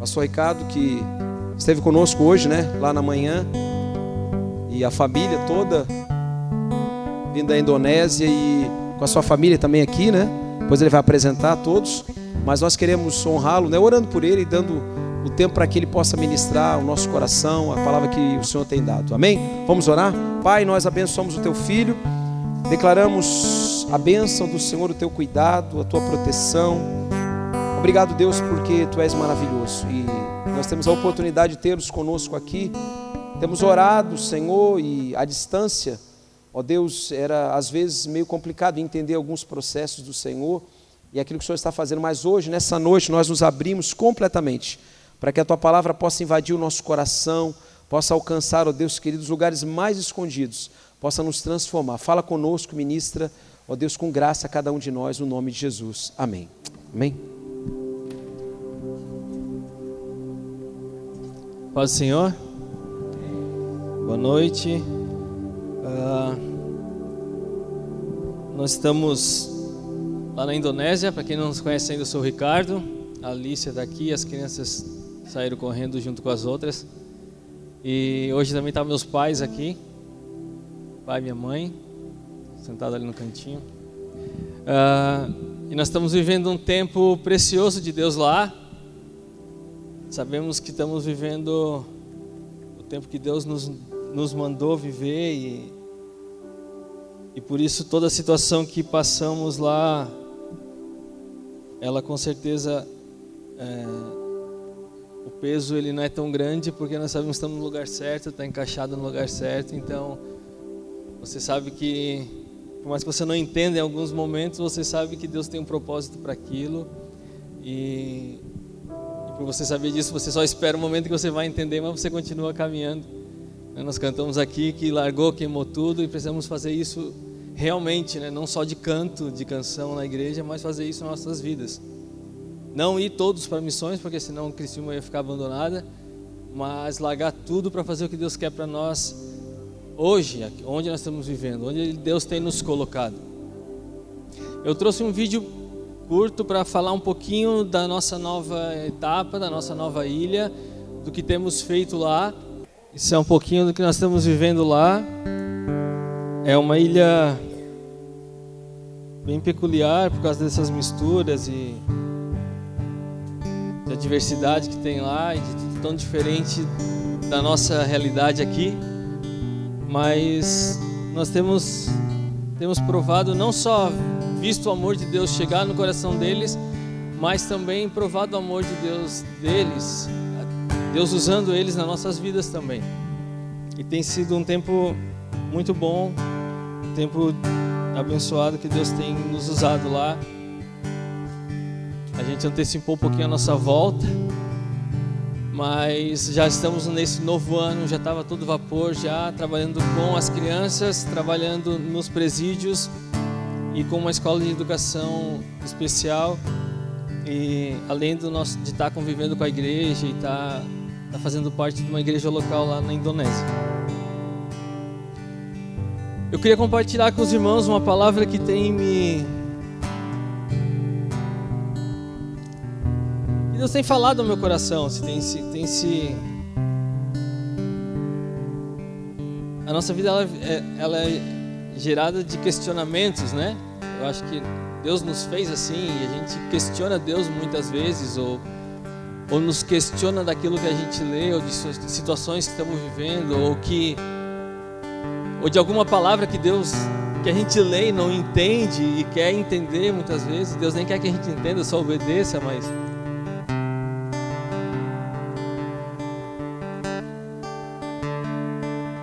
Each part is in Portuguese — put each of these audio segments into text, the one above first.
Pastor Ricardo, que esteve conosco hoje, né? Lá na manhã. E a família toda vindo da Indonésia e com a sua família também aqui, né? Depois ele vai apresentar a todos. Mas nós queremos honrá-lo, né? Orando por ele e dando o tempo para que ele possa ministrar o nosso coração, a palavra que o Senhor tem dado. Amém? Vamos orar? Pai, nós abençoamos o teu filho. Declaramos a bênção do Senhor, o teu cuidado, a tua proteção. Obrigado, Deus, porque tu és maravilhoso e nós temos a oportunidade de tê-los conosco aqui. Temos orado, Senhor, e à distância, ó Deus, era às vezes meio complicado entender alguns processos do Senhor e aquilo que o Senhor está fazendo, mas hoje, nessa noite, nós nos abrimos completamente para que a tua palavra possa invadir o nosso coração, possa alcançar, ó Deus querido, os lugares mais escondidos, possa nos transformar. Fala conosco, ministra, ó Deus, com graça a cada um de nós, no nome de Jesus. Amém. Amém. Paz do Senhor. Boa noite. Uh, nós estamos lá na Indonésia. Para quem não nos conhece ainda, eu sou o Ricardo. A Alicia está aqui. As crianças saíram correndo junto com as outras. E hoje também estão tá meus pais aqui. Pai e minha mãe. Sentado ali no cantinho. Uh, e nós estamos vivendo um tempo precioso de Deus lá. Sabemos que estamos vivendo o tempo que Deus nos, nos mandou viver e, e por isso toda a situação que passamos lá, ela com certeza é, o peso ele não é tão grande porque nós sabemos que estamos no lugar certo, está encaixado no lugar certo. Então você sabe que por mais que você não entenda em alguns momentos, você sabe que Deus tem um propósito para aquilo e por você saber disso, você só espera o momento que você vai entender, mas você continua caminhando. Né, nós cantamos aqui que largou, queimou tudo e precisamos fazer isso realmente, né? não só de canto, de canção na igreja, mas fazer isso nas nossas vidas. Não ir todos para missões, porque senão Criciúma ia ficar abandonada, mas largar tudo para fazer o que Deus quer para nós hoje, onde nós estamos vivendo, onde Deus tem nos colocado. Eu trouxe um vídeo curto para falar um pouquinho da nossa nova etapa, da nossa nova ilha, do que temos feito lá. Isso é um pouquinho do que nós estamos vivendo lá. É uma ilha bem peculiar por causa dessas misturas e da diversidade que tem lá e de tudo tão diferente da nossa realidade aqui. Mas nós temos temos provado não só visto o amor de Deus chegar no coração deles, mas também provado o amor de Deus deles, Deus usando eles nas nossas vidas também. E tem sido um tempo muito bom, um tempo abençoado que Deus tem nos usado lá. A gente antecipou um pouquinho a nossa volta, mas já estamos nesse novo ano, já estava todo vapor, já trabalhando com as crianças, trabalhando nos presídios e com uma escola de educação especial e além do nosso de estar convivendo com a igreja e estar, estar fazendo parte de uma igreja local lá na Indonésia. Eu queria compartilhar com os irmãos uma palavra que tem me Deus tem falado no meu coração, se tem se tem se a nossa vida ela é, ela é gerada de questionamentos, né? Eu acho que Deus nos fez assim e a gente questiona Deus muitas vezes ou ou nos questiona daquilo que a gente lê ou de situações que estamos vivendo ou que ou de alguma palavra que Deus que a gente lê e não entende e quer entender muitas vezes. Deus nem quer que a gente entenda, só obedeça, mas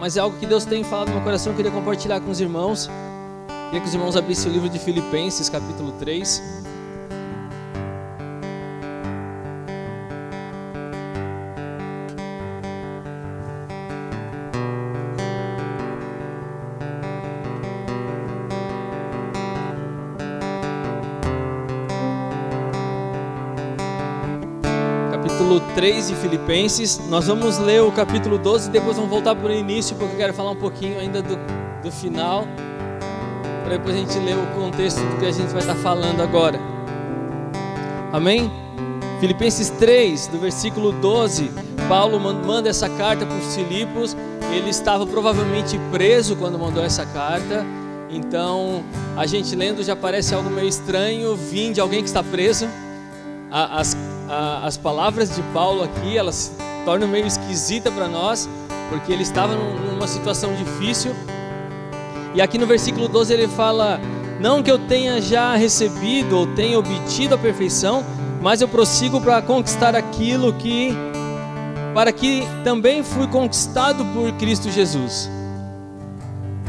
mas é algo que Deus tem falado no meu coração, eu queria compartilhar com os irmãos. Queria que os irmãos abrissem o livro de Filipenses, capítulo 3. 3 de Filipenses. Nós vamos ler o capítulo 12 e depois vamos voltar para o início, porque eu quero falar um pouquinho ainda do, do final, para depois a gente ler o contexto do que a gente vai estar falando agora. Amém? Filipenses 3, do versículo 12, Paulo manda essa carta para os Filipos. Ele estava provavelmente preso quando mandou essa carta. Então, a gente lendo já parece algo meio estranho vir de alguém que está preso. As, as palavras de Paulo aqui, elas se tornam meio esquisita para nós, porque ele estava numa situação difícil. E aqui no versículo 12 ele fala: Não que eu tenha já recebido ou tenha obtido a perfeição, mas eu prossigo para conquistar aquilo que para que também fui conquistado por Cristo Jesus.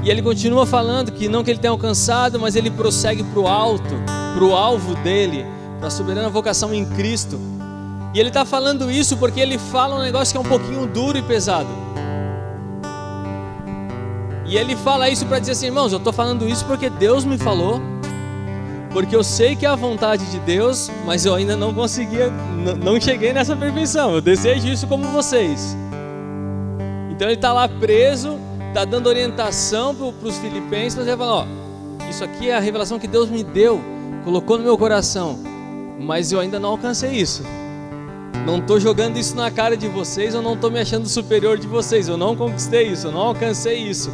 E ele continua falando que não que ele tenha alcançado, mas ele prossegue para o alto, para o alvo dele, para a soberana vocação em Cristo. E ele está falando isso porque ele fala um negócio que é um pouquinho duro e pesado. E ele fala isso para dizer assim, irmãos, eu estou falando isso porque Deus me falou porque eu sei que é a vontade de Deus, mas eu ainda não conseguia, não cheguei nessa perfeição. Eu desejo isso como vocês. Então ele está lá preso, está dando orientação para os filipenses, mas ele fala: ó, isso aqui é a revelação que Deus me deu, colocou no meu coração, mas eu ainda não alcancei isso. Não estou jogando isso na cara de vocês, eu não estou me achando superior de vocês, eu não conquistei isso, eu não alcancei isso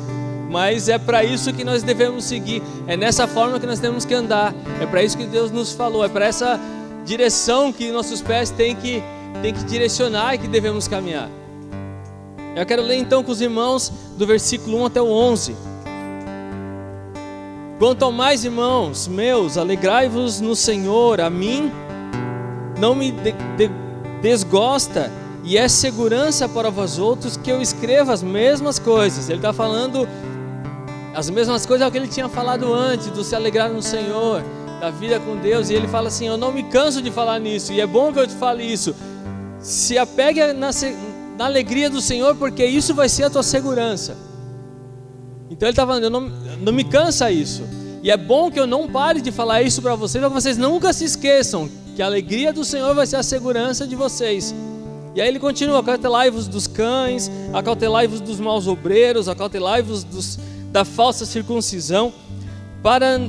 mas é para isso que nós devemos seguir, é nessa forma que nós temos que andar, é para isso que Deus nos falou, é para essa direção que nossos pés têm que, têm que direcionar e que devemos caminhar. Eu quero ler então com os irmãos do versículo 1 até o 11. Quanto ao mais, irmãos meus, alegrai-vos no Senhor, a mim não me de, de, desgosta e é segurança para vós outros que eu escreva as mesmas coisas. Ele está falando as mesmas coisas que ele tinha falado antes, do se alegrar no Senhor, da vida com Deus. E ele fala assim: Eu não me canso de falar nisso, e é bom que eu te fale isso. Se apegue na, na alegria do Senhor, porque isso vai ser a tua segurança. Então ele está falando: eu não, não me cansa isso. E é bom que eu não pare de falar isso para vocês, para que vocês nunca se esqueçam que a alegria do Senhor vai ser a segurança de vocês. E aí ele continua: acautelai-vos dos cães, acautelai-vos dos maus obreiros, acautelai-vos dos da falsa circuncisão, para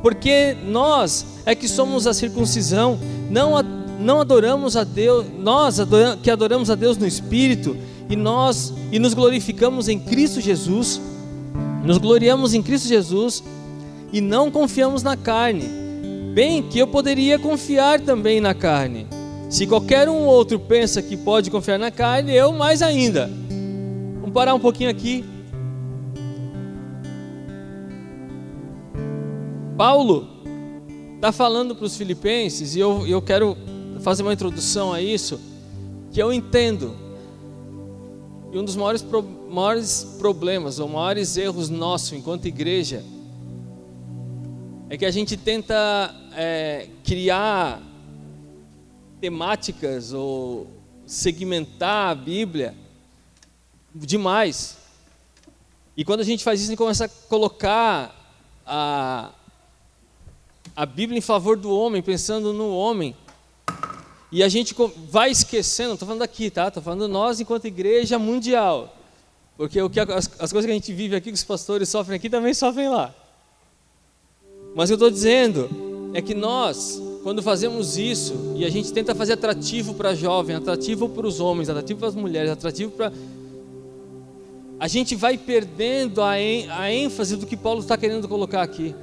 porque nós é que somos a circuncisão, não, não adoramos a Deus, nós que adoramos a Deus no Espírito e nós e nos glorificamos em Cristo Jesus, nos gloriamos em Cristo Jesus e não confiamos na carne. Bem que eu poderia confiar também na carne. Se qualquer um outro pensa que pode confiar na carne, eu mais ainda. Vamos parar um pouquinho aqui. Paulo está falando para os filipenses, e eu, eu quero fazer uma introdução a isso, que eu entendo. E um dos maiores, pro, maiores problemas, ou maiores erros nossos enquanto igreja, é que a gente tenta é, criar temáticas ou segmentar a Bíblia demais. E quando a gente faz isso, a gente começa a colocar a, a Bíblia em favor do homem, pensando no homem. E a gente vai esquecendo, estou falando aqui, tá? Estou falando nós enquanto igreja mundial. Porque o que as, as coisas que a gente vive aqui, que os pastores sofrem aqui, também sofrem lá. Mas eu estou dizendo é que nós, quando fazemos isso, e a gente tenta fazer atrativo para jovem, atrativo para os homens, atrativo para as mulheres, atrativo para. A gente vai perdendo a, a ênfase do que Paulo está querendo colocar aqui.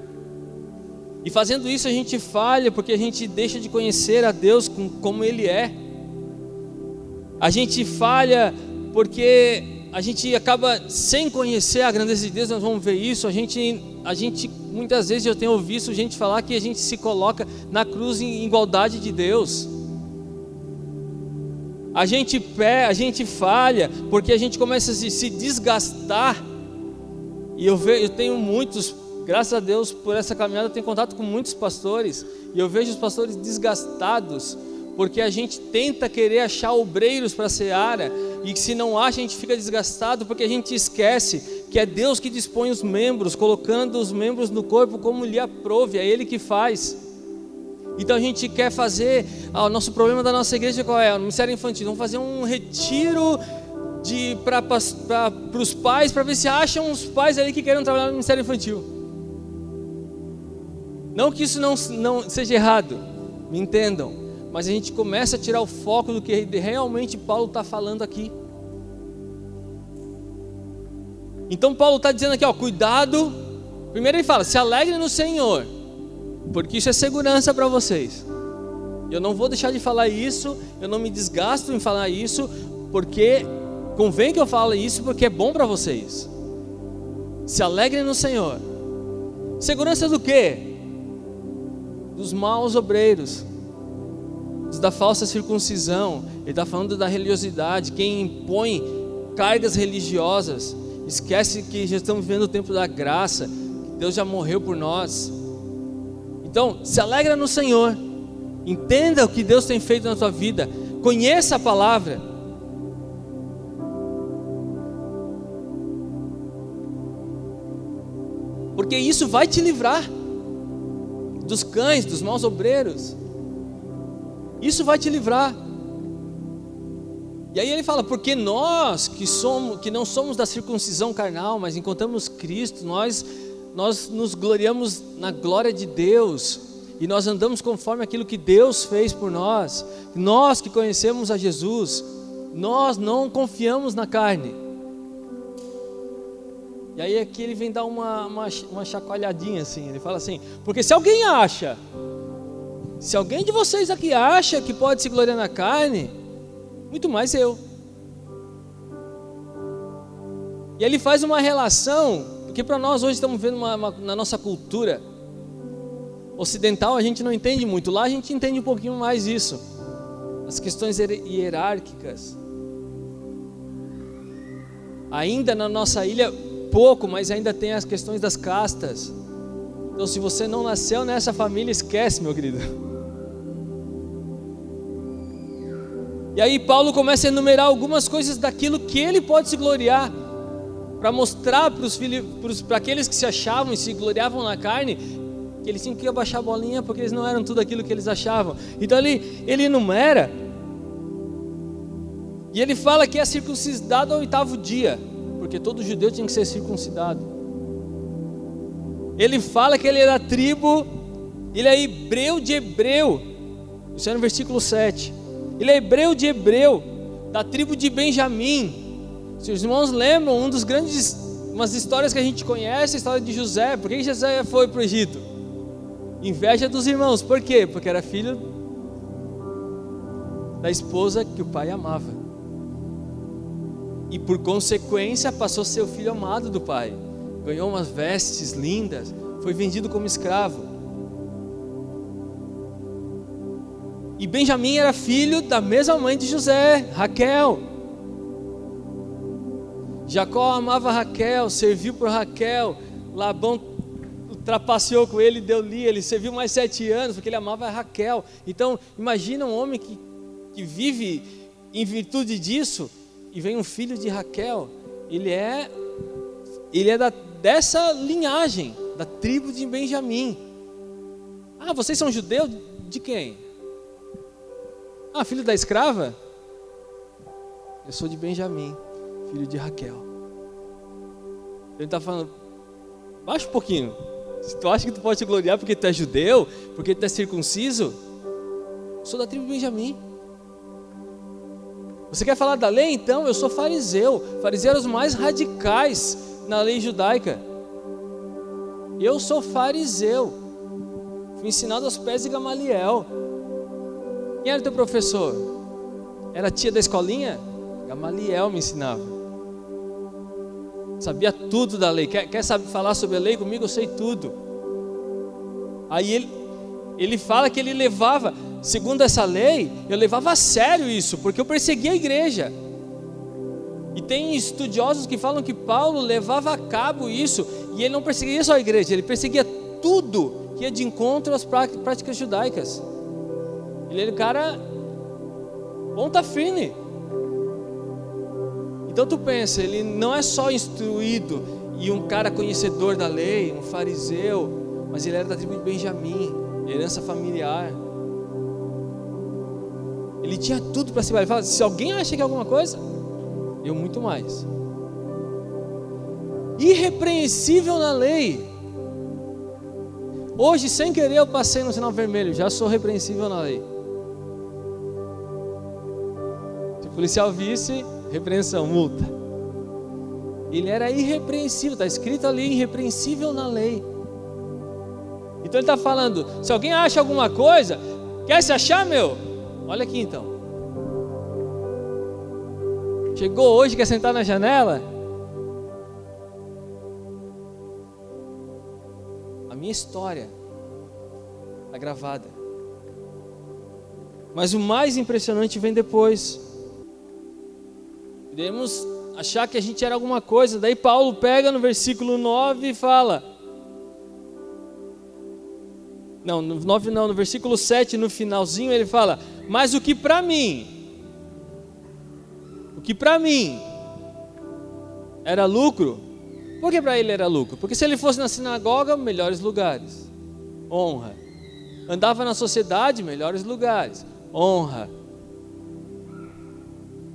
E fazendo isso a gente falha porque a gente deixa de conhecer a Deus como Ele é. A gente falha porque a gente acaba sem conhecer a grandeza de Deus, nós vamos ver isso. A gente, a gente muitas vezes eu tenho ouvido gente falar que a gente se coloca na cruz em igualdade de Deus. A gente pé, a gente falha porque a gente começa a se, desgastar. E eu, vejo, eu tenho muitos Graças a Deus, por essa caminhada, eu tenho contato com muitos pastores e eu vejo os pastores desgastados, porque a gente tenta querer achar obreiros para a seara e se não acha, a gente fica desgastado porque a gente esquece que é Deus que dispõe os membros, colocando os membros no corpo como lhe aprove, é Ele que faz. Então a gente quer fazer, ah, o nosso problema da nossa igreja qual é? O ministério infantil, vamos fazer um retiro para os pais, para ver se acham os pais ali que querem trabalhar no ministério infantil. Não que isso não, não seja errado, me entendam, mas a gente começa a tirar o foco do que realmente Paulo está falando aqui. Então Paulo está dizendo aqui, ó, cuidado. Primeiro ele fala, se alegre no Senhor, porque isso é segurança para vocês. Eu não vou deixar de falar isso, eu não me desgasto em falar isso, porque convém que eu fale isso, porque é bom para vocês. Se alegre no Senhor. Segurança do quê? Dos maus obreiros, da falsa circuncisão. Ele está falando da religiosidade, quem impõe cargas religiosas. Esquece que já estamos vivendo o tempo da graça, Deus já morreu por nós. Então, se alegra no Senhor. Entenda o que Deus tem feito na tua vida. Conheça a palavra. Porque isso vai te livrar dos cães, dos maus obreiros. Isso vai te livrar. E aí ele fala, porque nós que somos, que não somos da circuncisão carnal, mas encontramos Cristo, nós nós nos gloriamos na glória de Deus e nós andamos conforme aquilo que Deus fez por nós. Nós que conhecemos a Jesus, nós não confiamos na carne. E aí aqui ele vem dar uma, uma, uma chacoalhadinha assim, ele fala assim, porque se alguém acha, se alguém de vocês aqui acha que pode se gloriar na carne, muito mais eu. E ele faz uma relação, que para nós hoje estamos vendo uma, uma, na nossa cultura ocidental a gente não entende muito, lá a gente entende um pouquinho mais isso. As questões hierárquicas. Ainda na nossa ilha, pouco, mas ainda tem as questões das castas. Então, se você não nasceu nessa família, esquece, meu querido. E aí, Paulo começa a enumerar algumas coisas daquilo que ele pode se gloriar, para mostrar para aqueles que se achavam e se gloriavam na carne, que eles tinham que abaixar a bolinha porque eles não eram tudo aquilo que eles achavam. Então ele, ele enumera, e ele fala que é circuncidado ao oitavo dia, porque todo judeu tinha que ser circuncidado. Ele fala que ele é da tribo, ele é hebreu de hebreu, isso é no versículo 7. Ele é hebreu de hebreu, da tribo de Benjamim. Se os irmãos lembram, um dos grandes, umas histórias que a gente conhece, a história de José. Por que José foi para o Egito? Inveja dos irmãos. Por quê? Porque era filho da esposa que o pai amava. E por consequência passou a ser o filho amado do pai. Ganhou umas vestes lindas, foi vendido como escravo. E Benjamim era filho da mesma mãe de José, Raquel. Jacó amava Raquel, serviu por Raquel. Labão trapaceou com ele, deu li, ele serviu mais sete anos, porque ele amava Raquel. Então, imagina um homem que, que vive em virtude disso, e vem um filho de Raquel. Ele é, ele é da, dessa linhagem, da tribo de Benjamim. Ah, vocês são judeus? De quem? Ah, filho da escrava? Eu sou de Benjamim, filho de Raquel. Ele está falando, baixa um pouquinho. Se tu acha que tu pode te gloriar porque tu é judeu, porque tu é circunciso, sou da tribo de Benjamim. Você quer falar da lei? Então, eu sou fariseu. Fariseu os mais radicais na lei judaica. Eu sou fariseu. Fui ensinado aos pés de Gamaliel. Quem era teu professor? Era tia da escolinha? Gamaliel me ensinava sabia tudo da lei. Quer, quer saber falar sobre a lei comigo? Eu sei tudo. Aí ele, ele fala que ele levava, segundo essa lei, eu levava a sério isso, porque eu perseguia a igreja. E tem estudiosos que falam que Paulo levava a cabo isso, e ele não perseguia só a igreja, ele perseguia tudo que ia de encontro às práticas judaicas. Ele era o cara ponta firme. Então tu pensa, ele não é só instruído e um cara conhecedor da lei, um fariseu, mas ele era da tribo de Benjamim, herança familiar. Ele tinha tudo para se Ele fala, se alguém acha que é alguma coisa, eu muito mais. Irrepreensível na lei. Hoje, sem querer, eu passei no sinal vermelho, já sou repreensível na lei. Policial visse, repreensão, multa. Ele era irrepreensível, está escrito ali, irrepreensível na lei. Então ele está falando: se alguém acha alguma coisa, quer se achar, meu? Olha aqui então. Chegou hoje, quer sentar na janela? A minha história está gravada. Mas o mais impressionante vem depois. Podemos achar que a gente era alguma coisa. Daí Paulo pega no versículo 9 e fala: Não, no 9 não, no versículo 7, no finalzinho, ele fala: Mas o que para mim, o que para mim era lucro, por que para ele era lucro? Porque se ele fosse na sinagoga, melhores lugares, honra. Andava na sociedade, melhores lugares, honra.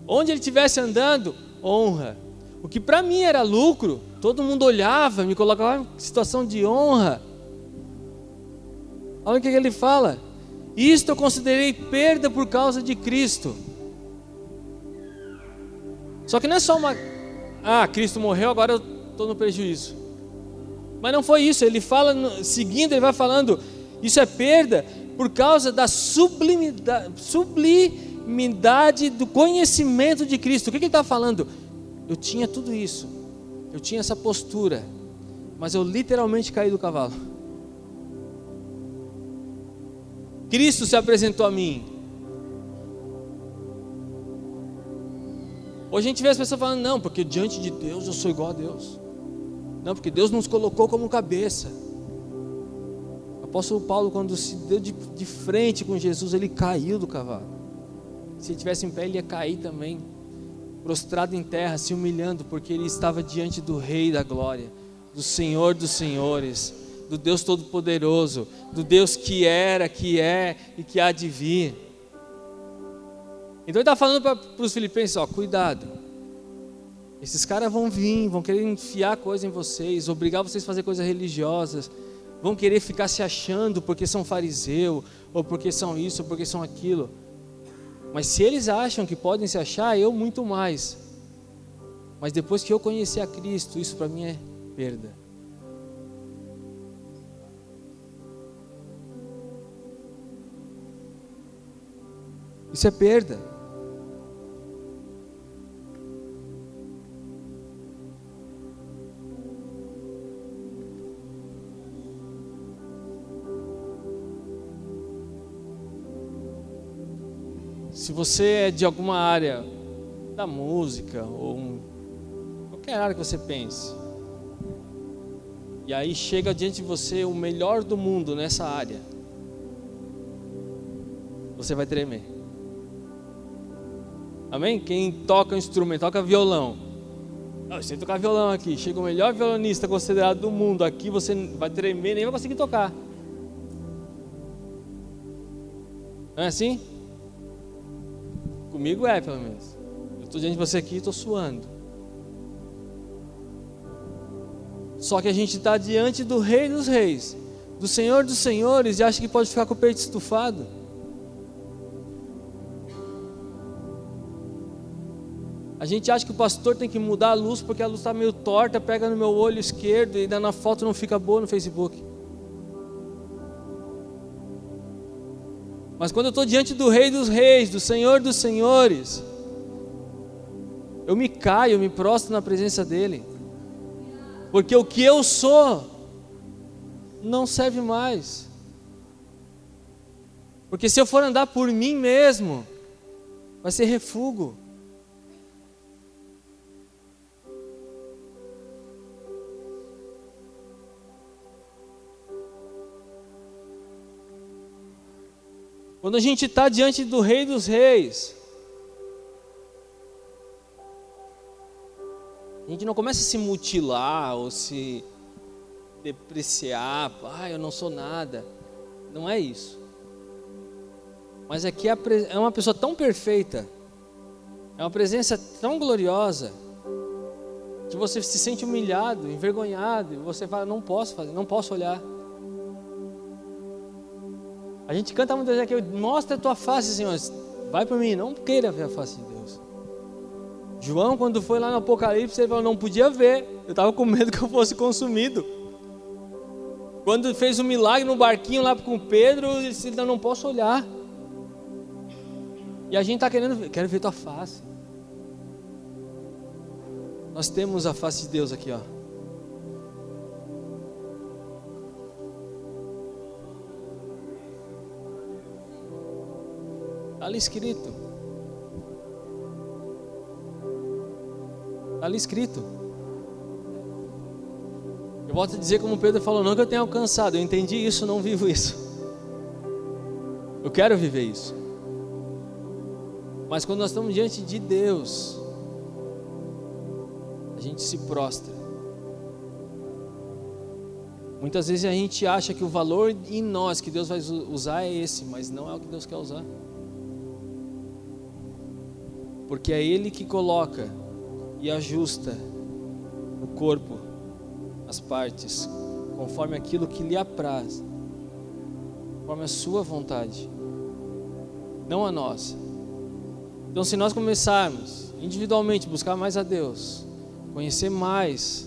Onde ele estivesse andando, honra. O que para mim era lucro, todo mundo olhava, me colocava em situação de honra. Olha o que ele fala. Isto eu considerei perda por causa de Cristo. Só que não é só uma. Ah, Cristo morreu, agora eu estou no prejuízo. Mas não foi isso. Ele fala, seguindo, ele vai falando: Isso é perda por causa da sublimidade, sublimidade do conhecimento de Cristo. O que, que ele está falando? Eu tinha tudo isso, eu tinha essa postura, mas eu literalmente caí do cavalo. Cristo se apresentou a mim. Hoje a gente vê as pessoas falando, não, porque diante de Deus eu sou igual a Deus. Não, porque Deus nos colocou como cabeça. O apóstolo Paulo, quando se deu de, de frente com Jesus, ele caiu do cavalo. Se ele tivesse em pé, ele ia cair também, prostrado em terra, se humilhando, porque ele estava diante do Rei da glória, do Senhor dos senhores do Deus Todo-Poderoso, do Deus que era, que é e que há de vir. Então ele está falando para os filipenses: ó, cuidado. Esses caras vão vir, vão querer enfiar coisa em vocês, obrigar vocês a fazer coisas religiosas, vão querer ficar se achando porque são fariseu, ou porque são isso, ou porque são aquilo. Mas se eles acham que podem se achar, eu muito mais. Mas depois que eu conhecer a Cristo, isso para mim é perda. Isso é perda. Se você é de alguma área da música ou um, qualquer área que você pense, e aí chega diante de você o melhor do mundo nessa área, você vai tremer. Amém? Quem toca instrumento, toca violão. Não, você tocar violão aqui, chega o melhor violonista considerado do mundo aqui, você vai tremer, nem vai conseguir tocar. Não é assim? Comigo é, pelo menos. Eu estou diante de você aqui e estou suando. Só que a gente está diante do Rei dos Reis, do Senhor dos Senhores, e acha que pode ficar com o peito estufado. A gente acha que o pastor tem que mudar a luz porque a luz está meio torta, pega no meu olho esquerdo e na foto não fica boa no Facebook. Mas quando eu estou diante do Rei dos Reis, do Senhor dos Senhores, eu me caio, eu me prostro na presença dEle, porque o que eu sou não serve mais. Porque se eu for andar por mim mesmo, vai ser refúgio. Quando a gente está diante do Rei dos Reis, a gente não começa a se mutilar ou se depreciar, ah, eu não sou nada. Não é isso. Mas aqui é, é uma pessoa tão perfeita, é uma presença tão gloriosa, que você se sente humilhado, envergonhado, e você fala, não posso fazer, não posso olhar. A gente canta muitas vezes aqui, mostra a tua face, Senhor. Vai para mim, não queira ver a face de Deus. João, quando foi lá no Apocalipse, ele falou: não podia ver, eu estava com medo que eu fosse consumido. Quando fez um milagre no barquinho lá com Pedro, ele disse: não posso olhar. E a gente está querendo ver, quero ver tua face. Nós temos a face de Deus aqui, ó. Está ali escrito. Está ali escrito. Eu volto a dizer como Pedro falou, não que eu tenha alcançado, eu entendi isso, não vivo isso. Eu quero viver isso. Mas quando nós estamos diante de Deus, a gente se prostra. Muitas vezes a gente acha que o valor em nós que Deus vai usar é esse, mas não é o que Deus quer usar porque é Ele que coloca e ajusta o corpo, as partes, conforme aquilo que lhe apraz, conforme a Sua vontade, não a nossa. Então, se nós começarmos individualmente buscar mais a Deus, conhecer mais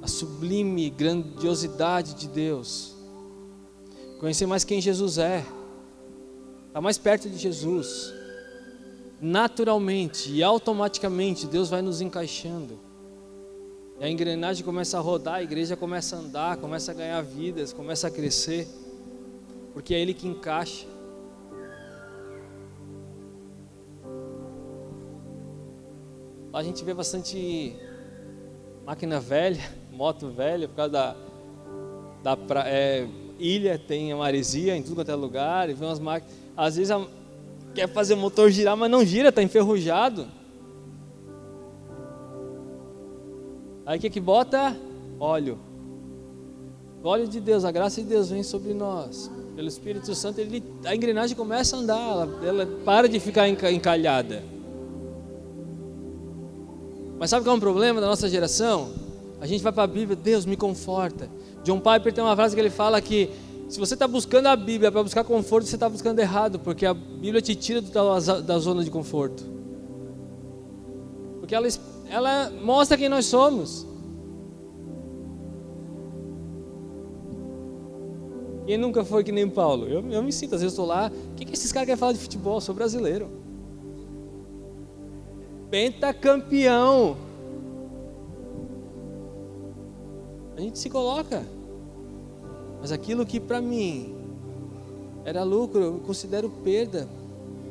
a sublime grandiosidade de Deus, conhecer mais quem Jesus é, estar mais perto de Jesus, naturalmente e automaticamente Deus vai nos encaixando. E a engrenagem começa a rodar, a igreja começa a andar, começa a ganhar vidas, começa a crescer, porque é Ele que encaixa. Lá a gente vê bastante máquina velha, moto velha, por causa da, da pra, é, ilha, tem a maresia em tudo quanto é lugar, e vê umas máquinas. Às vezes a, quer fazer o motor girar, mas não gira, está enferrujado. Aí o que que bota? Óleo. O óleo de Deus, a graça de Deus vem sobre nós. Pelo Espírito Santo, ele, a engrenagem começa a andar, ela, ela para de ficar encalhada. Mas sabe qual é um problema da nossa geração? A gente vai para a Bíblia, Deus me conforta. John Piper tem uma frase que ele fala que se você está buscando a Bíblia para buscar conforto, você está buscando errado, porque a Bíblia te tira da zona de conforto. Porque ela, ela mostra quem nós somos. Quem nunca foi que nem Paulo? Eu, eu me sinto, às vezes estou lá, o que, que esses caras querem falar de futebol? Eu sou brasileiro. Pentacampeão. A gente se coloca. Mas aquilo que para mim era lucro, eu considero perda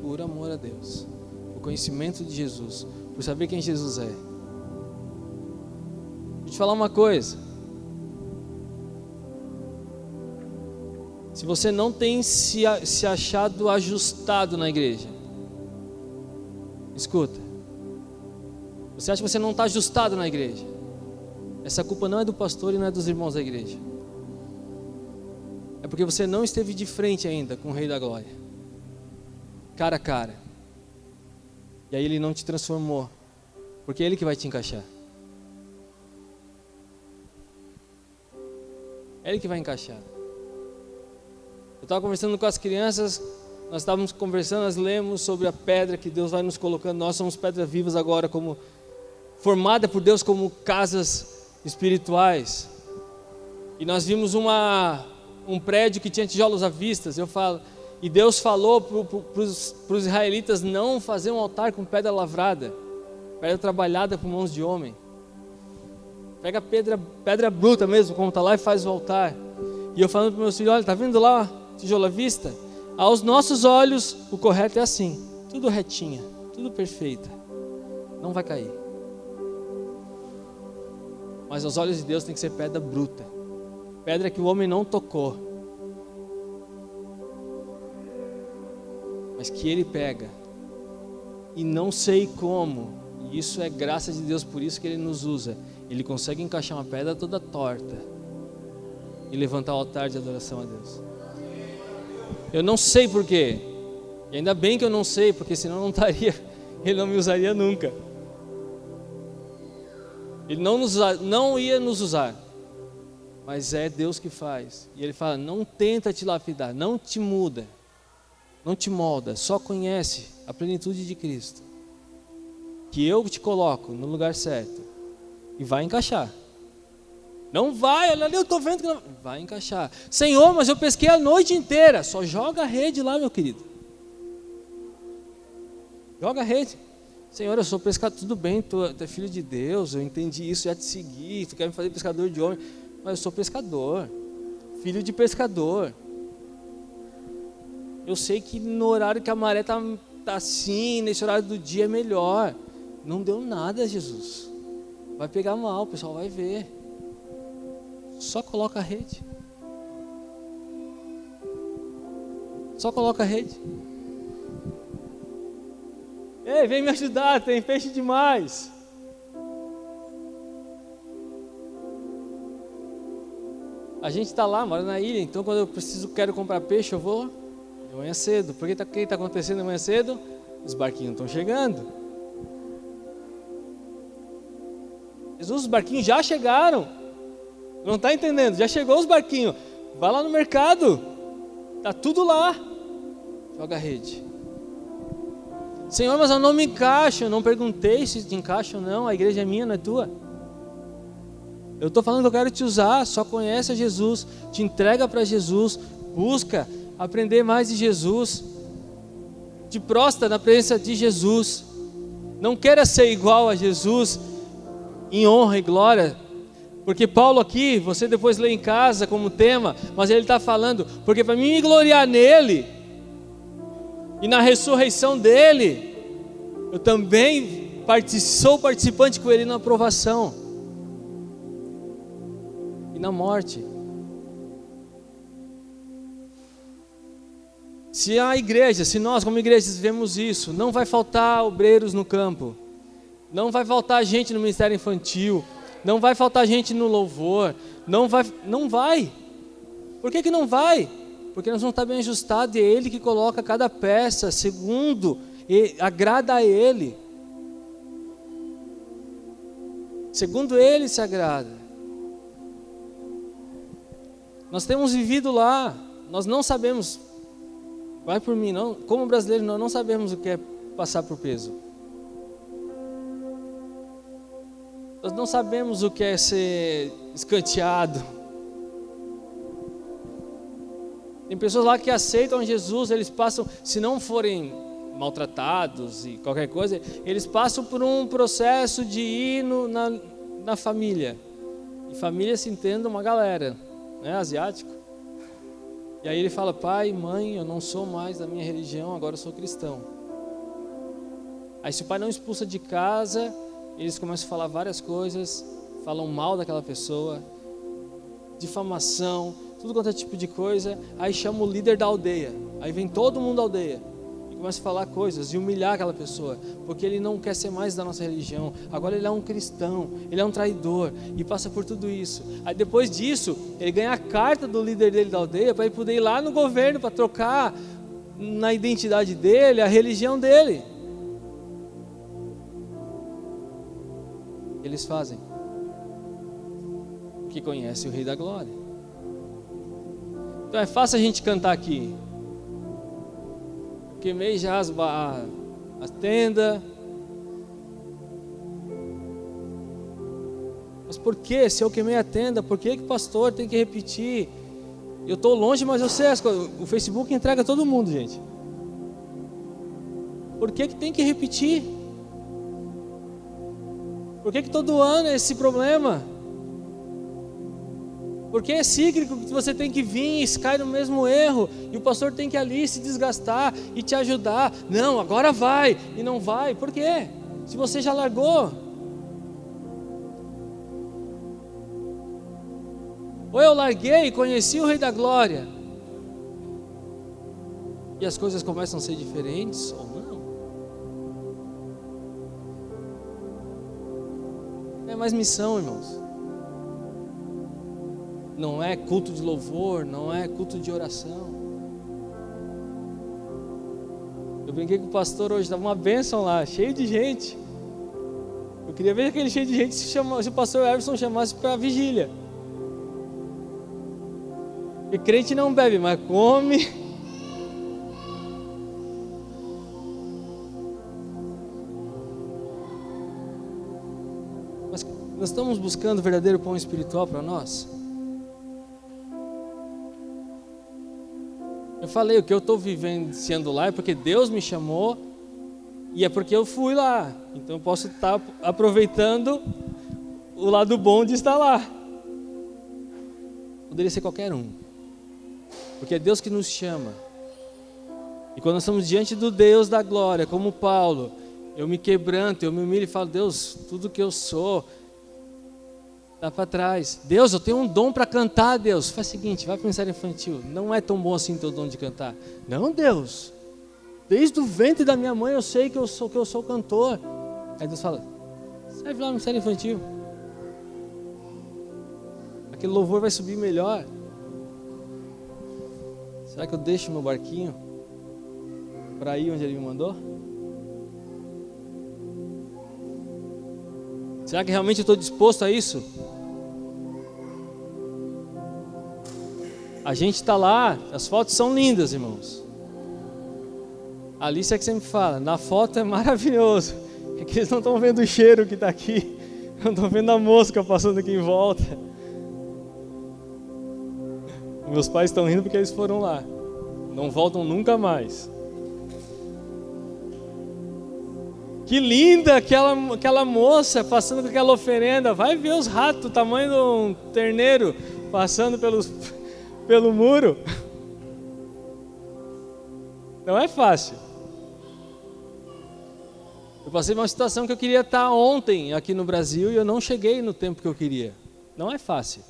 por amor a Deus, o conhecimento de Jesus, por saber quem Jesus é. Vou te falar uma coisa. Se você não tem se, se achado ajustado na igreja, escuta. Você acha que você não está ajustado na igreja? Essa culpa não é do pastor e não é dos irmãos da igreja. É porque você não esteve de frente ainda com o Rei da Glória, cara a cara. E aí ele não te transformou, porque é ele que vai te encaixar. É ele que vai encaixar. Eu estava conversando com as crianças, nós estávamos conversando, nós lemos sobre a pedra que Deus vai nos colocando. Nós somos pedras vivas agora, como formada por Deus como casas espirituais. E nós vimos uma um prédio que tinha tijolos à vista. Eu falo, e Deus falou para os israelitas não fazer um altar com pedra lavrada, pedra trabalhada por mãos de homem. Pega pedra, pedra bruta mesmo, como está lá, e faz o altar. E eu falando para meus filhos: olha, está vendo lá, tijolo à vista? Aos nossos olhos, o correto é assim: tudo retinha, tudo perfeita, não vai cair. Mas aos olhos de Deus tem que ser pedra bruta pedra que o homem não tocou, mas que ele pega, e não sei como, e isso é graça de Deus, por isso que ele nos usa. Ele consegue encaixar uma pedra toda torta e levantar o altar de adoração a Deus. Eu não sei porquê, e ainda bem que eu não sei, porque senão não estaria, ele não me usaria nunca. Ele não, nos, não ia nos usar mas é Deus que faz. E ele fala: não tenta te lapidar, não te muda, não te molda, só conhece a plenitude de Cristo. que eu te coloco no lugar certo e vai encaixar. Não vai, olha ali, eu estou vendo que não vai encaixar. Senhor, mas eu pesquei a noite inteira. Só joga a rede lá, meu querido. Joga a rede. Senhor, eu sou pescador, tudo bem, tu, tu é filho de Deus, eu entendi isso, já te segui, tu quer me fazer pescador de homem, mas eu sou pescador, filho de pescador. Eu sei que no horário que a maré está tá assim, nesse horário do dia é melhor. Não deu nada, Jesus. Vai pegar mal, o pessoal vai ver. Só coloca a rede. Só coloca a rede. Ei, vem me ajudar, tem peixe demais. A gente está lá, mora na ilha, então quando eu preciso, quero comprar peixe, eu vou de manhã cedo. Por que está tá acontecendo de manhã cedo? Os barquinhos estão chegando. Jesus, os barquinhos já chegaram. Não está entendendo? Já chegou os barquinhos. Vai lá no mercado. Tá tudo lá. Joga a rede. Senhor, mas eu não me encaixo. Eu não perguntei se te encaixa ou não. A igreja é minha, não é tua. Eu estou falando que eu quero te usar. Só conhece a Jesus. Te entrega para Jesus. Busca aprender mais de Jesus. Te prostra na presença de Jesus. Não queira ser igual a Jesus em honra e glória. Porque Paulo aqui, você depois lê em casa como tema, mas ele está falando, porque para mim me gloriar nele e na ressurreição dele, eu também sou participante com ele na aprovação e na morte. Se a igreja, se nós como igreja vemos isso, não vai faltar obreiros no campo. Não vai faltar gente no ministério infantil, não vai faltar gente no louvor, não vai, não vai. Por que, que não vai? Porque nós não está bem ajustado e é Ele que coloca cada peça segundo e agrada a Ele. Segundo Ele se agrada. Nós temos vivido lá, nós não sabemos, vai por mim, não, como brasileiro, nós não sabemos o que é passar por peso. Nós não sabemos o que é ser escanteado. Tem pessoas lá que aceitam Jesus, eles passam, se não forem maltratados e qualquer coisa, eles passam por um processo de ir no, na, na família. E família se entende uma galera, né, asiático. E aí ele fala: pai, mãe, eu não sou mais da minha religião, agora eu sou cristão. Aí se o pai não expulsa de casa, eles começam a falar várias coisas, falam mal daquela pessoa, difamação, tudo quanto é tipo de coisa. Aí chama o líder da aldeia. Aí vem todo mundo da aldeia começa a falar coisas e humilhar aquela pessoa, porque ele não quer ser mais da nossa religião. Agora ele é um cristão, ele é um traidor e passa por tudo isso. Aí depois disso, ele ganha a carta do líder dele da aldeia para ele poder ir lá no governo para trocar na identidade dele a religião dele. eles fazem? Que conhece o Rei da Glória. Então é fácil a gente cantar aqui. Queimei já as, a, a tenda. Mas por que? Se eu queimei a tenda, por que, que pastor tem que repetir? Eu estou longe, mas eu sei as. O Facebook entrega todo mundo, gente. Por que, que tem que repetir? Por que, que todo ano é esse problema? Porque é cíclico que você tem que vir e cai no mesmo erro, e o pastor tem que ali se desgastar e te ajudar. Não, agora vai, e não vai. Por quê? Se você já largou. Ou eu larguei e conheci o Rei da Glória, e as coisas começam a ser diferentes, ou não. mais missão, irmãos. Não é culto de louvor, não é culto de oração. Eu brinquei com o pastor hoje, estava uma bênção lá, cheio de gente. Eu queria ver aquele cheio de gente se, chama, se o pastor Everson chamasse para a vigília. Porque crente não bebe, mas come. Mas nós estamos buscando o verdadeiro pão espiritual para nós? Falei, o que eu estou vivenciando lá é porque Deus me chamou e é porque eu fui lá. Então eu posso estar aproveitando o lado bom de estar lá. Poderia ser qualquer um. Porque é Deus que nos chama. E quando nós estamos diante do Deus da glória, como Paulo, eu me quebranto, eu me humilho e falo: Deus, tudo que eu sou, dá para trás. Deus, eu tenho um dom para cantar, Deus. Faz o seguinte, vai para o ministério infantil. Não é tão bom assim teu dom de cantar. Não, Deus. Desde o ventre da minha mãe eu sei que eu sou que eu sou cantor. Aí Deus fala: serve lá no ministério infantil. Aquele louvor vai subir melhor. Será que eu deixo meu barquinho para ir onde ele me mandou? Será que realmente eu estou disposto a isso? A gente está lá, as fotos são lindas, irmãos. Alice é que sempre fala, na foto é maravilhoso. É que eles não estão vendo o cheiro que está aqui, não estão vendo a mosca passando aqui em volta. Meus pais estão rindo porque eles foram lá. Não voltam nunca mais. Que linda aquela, aquela moça passando com aquela oferenda. Vai ver os ratos, o tamanho de um terneiro, passando pelos, pelo muro. Não é fácil. Eu passei uma situação que eu queria estar ontem aqui no Brasil e eu não cheguei no tempo que eu queria. Não é fácil.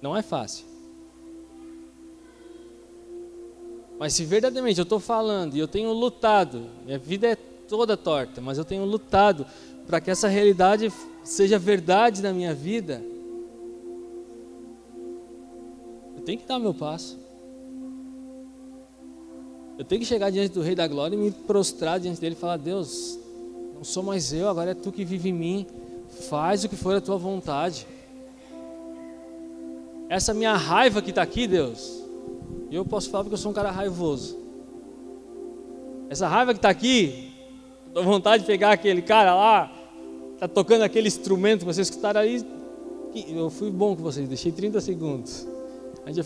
Não é fácil. Mas se verdadeiramente eu estou falando e eu tenho lutado, minha vida é toda torta, mas eu tenho lutado para que essa realidade seja verdade na minha vida, eu tenho que dar meu passo. Eu tenho que chegar diante do Rei da Glória e me prostrar diante dele e falar: Deus, não sou mais eu, agora é tu que vive em mim. Faz o que for a tua vontade. Essa minha raiva que está aqui, Deus, e eu posso falar porque eu sou um cara raivoso. Essa raiva que está aqui, dou vontade de pegar aquele cara lá, está tocando aquele instrumento que vocês escutaram aí. Eu fui bom com vocês, deixei 30 segundos.